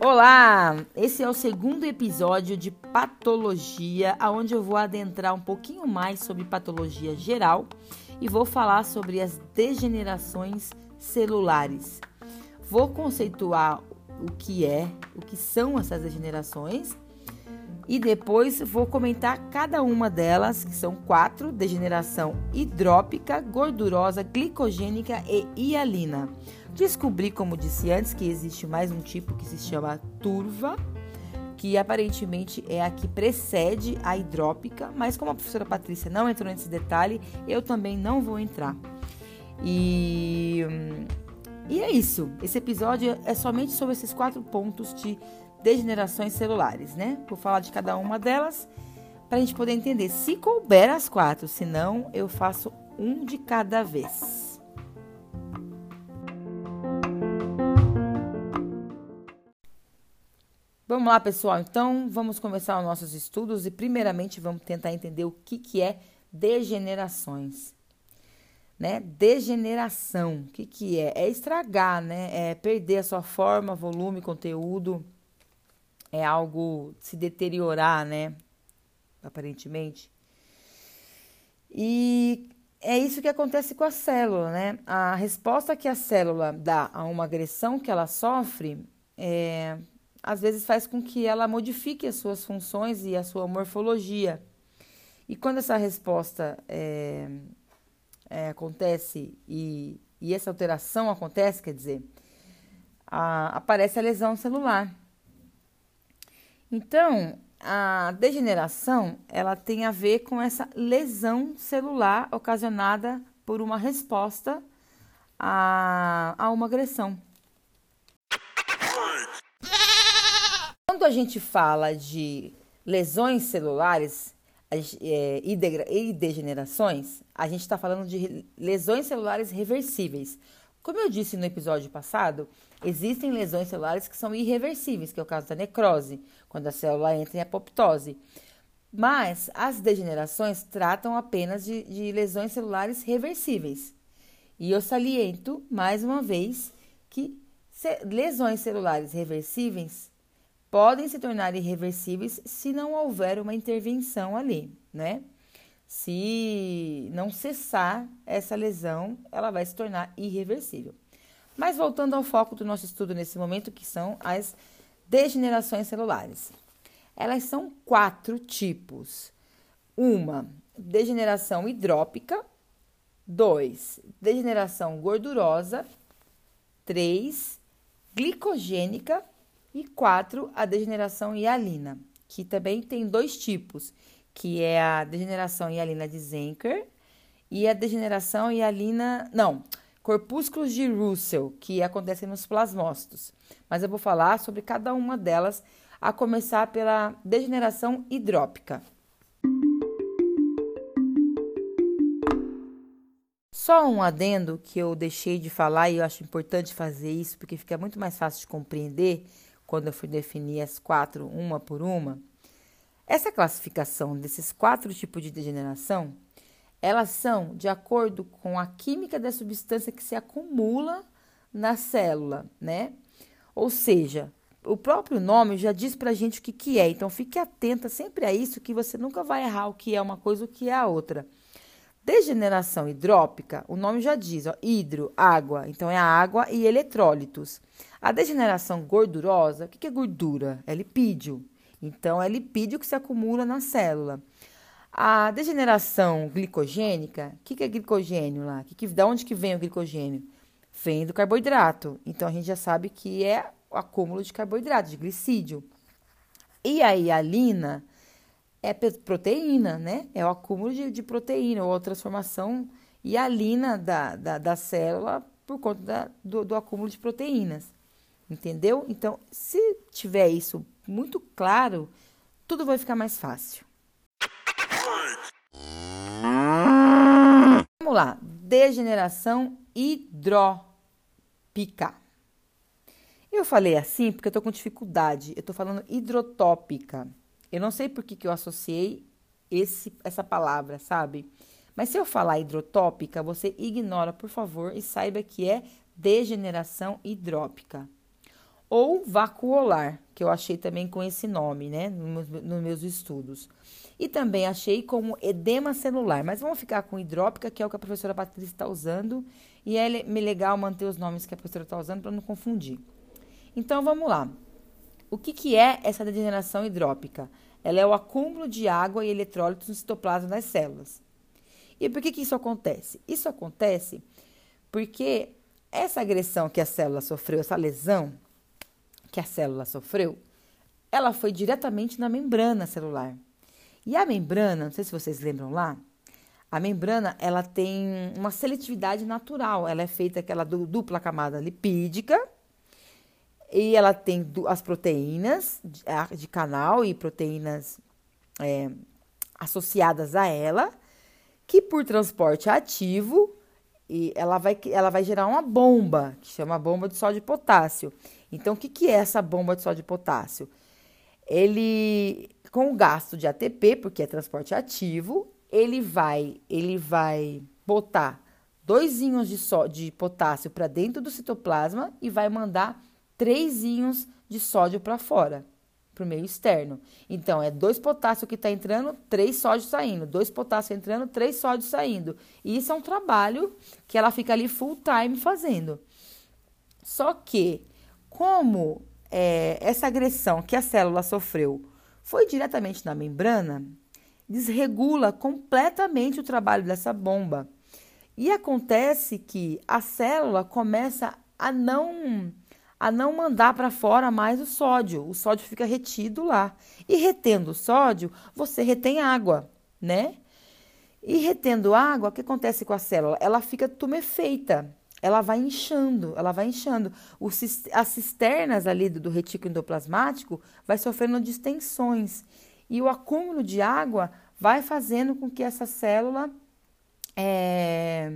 Olá! Esse é o segundo episódio de Patologia, onde eu vou adentrar um pouquinho mais sobre patologia geral e vou falar sobre as degenerações celulares. Vou conceituar o que é, o que são essas degenerações e depois vou comentar cada uma delas, que são quatro: degeneração hidrópica, gordurosa, glicogênica e hialina. Descobri, como disse antes, que existe mais um tipo que se chama turva, que aparentemente é a que precede a hidrópica, mas como a professora Patrícia não entrou nesse detalhe, eu também não vou entrar. E, e é isso. Esse episódio é somente sobre esses quatro pontos de degenerações celulares, né? Vou falar de cada uma delas para a gente poder entender. Se couber as quatro, senão eu faço um de cada vez. Vamos lá, pessoal. Então, vamos começar os nossos estudos e, primeiramente, vamos tentar entender o que, que é degenerações. Né? Degeneração, o que, que é? É estragar, né? É perder a sua forma, volume, conteúdo. É algo se deteriorar, né? Aparentemente. E é isso que acontece com a célula, né? A resposta que a célula dá a uma agressão que ela sofre é às vezes faz com que ela modifique as suas funções e a sua morfologia. E quando essa resposta é, é, acontece e, e, essa alteração acontece, quer dizer, a, aparece a lesão celular. Então, a degeneração ela tem a ver com essa lesão celular ocasionada por uma resposta a, a uma agressão. Quando a gente fala de lesões celulares é, e degenerações, a gente está falando de lesões celulares reversíveis. Como eu disse no episódio passado, existem lesões celulares que são irreversíveis, que é o caso da necrose, quando a célula entra em apoptose. Mas as degenerações tratam apenas de, de lesões celulares reversíveis. E eu saliento, mais uma vez, que lesões celulares reversíveis podem se tornar irreversíveis se não houver uma intervenção ali, né? Se não cessar essa lesão, ela vai se tornar irreversível. Mas voltando ao foco do nosso estudo nesse momento, que são as degenerações celulares. Elas são quatro tipos. Uma, degeneração hidrópica. Dois, degeneração gordurosa. Três, glicogênica e quatro, a degeneração hialina, que também tem dois tipos, que é a degeneração hialina de Zenker e a degeneração hialina, não, corpúsculos de Russell, que acontecem nos plasmócitos. Mas eu vou falar sobre cada uma delas, a começar pela degeneração hidrópica. Só um adendo que eu deixei de falar e eu acho importante fazer isso porque fica muito mais fácil de compreender quando eu fui definir as quatro, uma por uma, essa classificação desses quatro tipos de degeneração, elas são de acordo com a química da substância que se acumula na célula, né? Ou seja, o próprio nome já diz pra gente o que, que é. Então fique atenta sempre a isso, que você nunca vai errar o que é uma coisa e o que é a outra. Degeneração hidrópica, o nome já diz, ó, hidro, água, então é a água e eletrólitos. A degeneração gordurosa, o que é gordura? É lipídio. Então, é lipídio que se acumula na célula. A degeneração glicogênica, o que é glicogênio lá? Que que, da onde que vem o glicogênio? Vem do carboidrato. Então, a gente já sabe que é o acúmulo de carboidrato, de glicídio. E a hialina é proteína, né? É o acúmulo de, de proteína ou a transformação hialina da, da, da célula por conta da, do, do acúmulo de proteínas. Entendeu? Então, se tiver isso muito claro, tudo vai ficar mais fácil. Vamos lá. Degeneração hidrópica. Eu falei assim porque eu tô com dificuldade. Eu tô falando hidrotópica. Eu não sei por que, que eu associei esse, essa palavra, sabe? Mas se eu falar hidrotópica, você ignora, por favor, e saiba que é degeneração hidrópica. Ou vacuolar, que eu achei também com esse nome, né, nos, meus estudos. E também achei como edema celular, mas vamos ficar com hidrópica, que é o que a professora Patrícia está usando, e é legal manter os nomes que a professora está usando para não confundir. Então vamos lá. O que, que é essa degeneração hidrópica? Ela é o acúmulo de água e eletrólitos no citoplasma das células. E por que, que isso acontece? Isso acontece porque essa agressão que a célula sofreu, essa lesão que a célula sofreu, ela foi diretamente na membrana celular. E a membrana, não sei se vocês lembram lá, a membrana ela tem uma seletividade natural. Ela é feita aquela dupla camada lipídica e ela tem as proteínas de canal e proteínas é, associadas a ela, que por transporte ativo e ela vai, ela vai gerar uma bomba, que chama bomba de sódio e potássio. Então, o que, que é essa bomba de sódio e potássio? Ele, com o gasto de ATP, porque é transporte ativo, ele vai, ele vai botar dois íons de, só, de potássio para dentro do citoplasma e vai mandar três íons de sódio para fora, para o meio externo. Então, é dois potássio que está entrando, três sódio saindo. Dois potássio entrando, três sódio saindo. E isso é um trabalho que ela fica ali full time fazendo. Só que, como é, essa agressão que a célula sofreu foi diretamente na membrana, desregula completamente o trabalho dessa bomba. E acontece que a célula começa a não a não mandar para fora mais o sódio. O sódio fica retido lá. E retendo o sódio, você retém água, né? E retendo água, o que acontece com a célula? Ela fica tumefeita. Ela vai inchando, ela vai inchando. O, as cisternas ali do, do retículo endoplasmático vai sofrendo distensões. E o acúmulo de água vai fazendo com que essa célula é,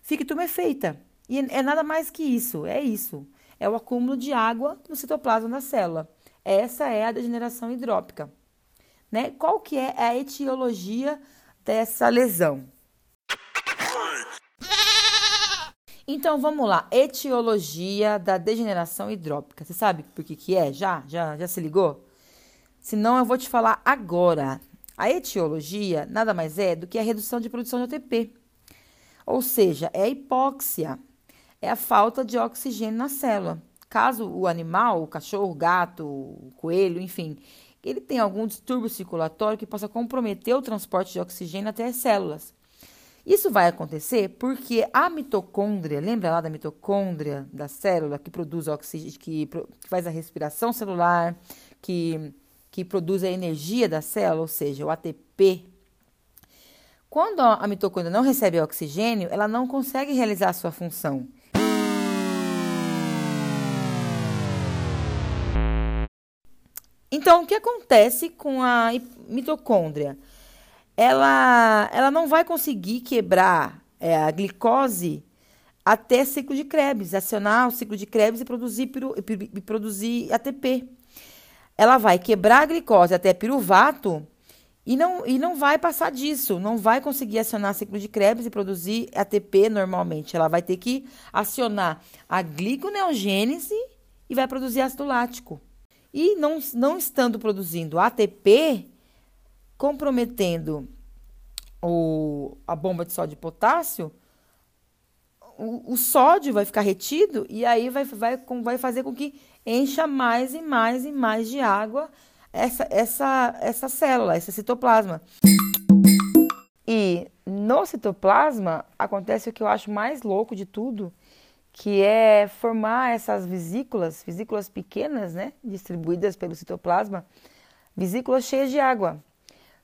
fique tumefeita. E é nada mais que isso, é isso é o acúmulo de água no citoplasma da célula. Essa é a degeneração hidrópica. Né? Qual que é a etiologia dessa lesão? Então vamos lá, etiologia da degeneração hidrópica. Você sabe por que, que é? Já? Já, já se ligou? Se não, eu vou te falar agora. A etiologia nada mais é do que a redução de produção de ATP. Ou seja, é a hipóxia é a falta de oxigênio na célula. Caso o animal, o cachorro, o gato, o coelho, enfim, ele tenha algum distúrbio circulatório que possa comprometer o transporte de oxigênio até as células. Isso vai acontecer porque a mitocôndria, lembra lá da mitocôndria da célula que produz oxigênio, que, que faz a respiração celular, que, que produz a energia da célula, ou seja, o ATP. Quando a mitocôndria não recebe oxigênio, ela não consegue realizar a sua função. Então, o que acontece com a mitocôndria? Ela, ela não vai conseguir quebrar é, a glicose até ciclo de Krebs, acionar o ciclo de Krebs e produzir, piru, e produzir ATP. Ela vai quebrar a glicose até piruvato e não, e não vai passar disso, não vai conseguir acionar ciclo de Krebs e produzir ATP normalmente. Ela vai ter que acionar a gliconeogênese e vai produzir ácido lático. E não, não estando produzindo ATP, comprometendo o, a bomba de sódio e potássio, o, o, sódio vai ficar retido e aí vai, vai, vai fazer com que encha mais e mais e mais de água essa, essa, essa célula, esse citoplasma. E no citoplasma acontece o que eu acho mais louco de tudo, que é formar essas vesículas, vesículas pequenas, né, distribuídas pelo citoplasma, vesículas cheias de água.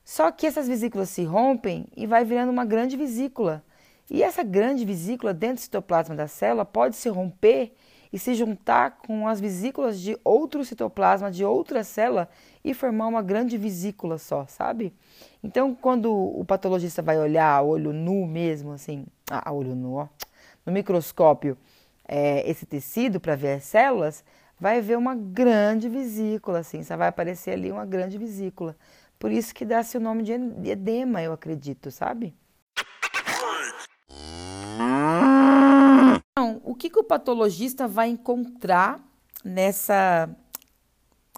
Só que essas vesículas se rompem e vai virando uma grande vesícula. E essa grande vesícula dentro do citoplasma da célula pode se romper e se juntar com as vesículas de outro citoplasma de outra célula e formar uma grande vesícula só, sabe? Então, quando o patologista vai olhar a olho nu mesmo, assim, a olho nu, ó, no microscópio, é, esse tecido para ver as células, vai ver uma grande vesícula, assim, só vai aparecer ali uma grande vesícula. Por isso que dá-se o nome de edema, eu acredito, sabe? Então, o que, que o patologista vai encontrar nessa,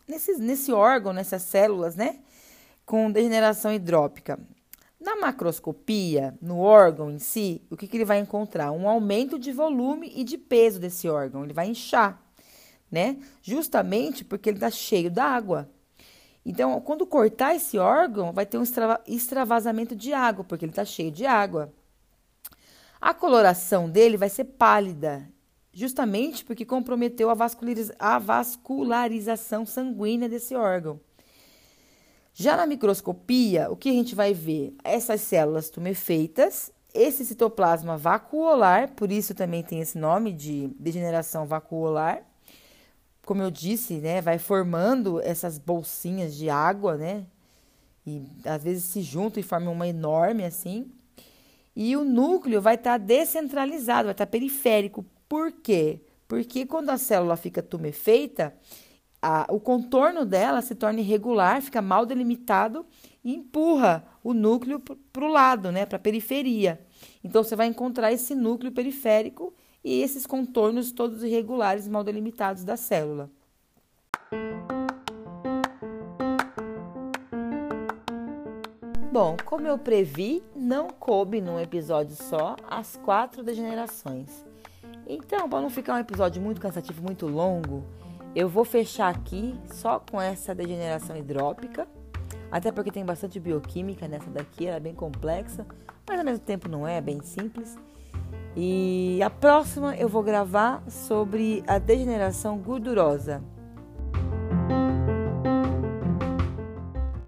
nesse, nesse órgão, nessas células, né? Com degeneração hidrópica? Na macroscopia, no órgão em si, o que, que ele vai encontrar? Um aumento de volume e de peso desse órgão. Ele vai inchar, né? Justamente porque ele está cheio d'água. Então, quando cortar esse órgão, vai ter um extravasamento de água, porque ele está cheio de água. A coloração dele vai ser pálida, justamente porque comprometeu a, a vascularização sanguínea desse órgão. Já na microscopia, o que a gente vai ver? Essas células tumefeitas, esse citoplasma vacuolar, por isso também tem esse nome de degeneração vacuolar como eu disse, né, vai formando essas bolsinhas de água, né? E às vezes se juntam e formam uma enorme assim. E o núcleo vai estar tá descentralizado, vai estar tá periférico. Por quê? Porque quando a célula fica tumefeita, a, o contorno dela se torna irregular, fica mal delimitado e empurra o núcleo para o lado, né, para a periferia. Então você vai encontrar esse núcleo periférico e esses contornos todos irregulares, mal delimitados da célula. Bom, como eu previ, não coube num episódio só as quatro degenerações. Então, para não ficar um episódio muito cansativo, muito longo, eu vou fechar aqui só com essa degeneração hidrópica, até porque tem bastante bioquímica nessa daqui, ela é bem complexa, mas ao mesmo tempo não é, é bem simples. E a próxima eu vou gravar sobre a degeneração gordurosa.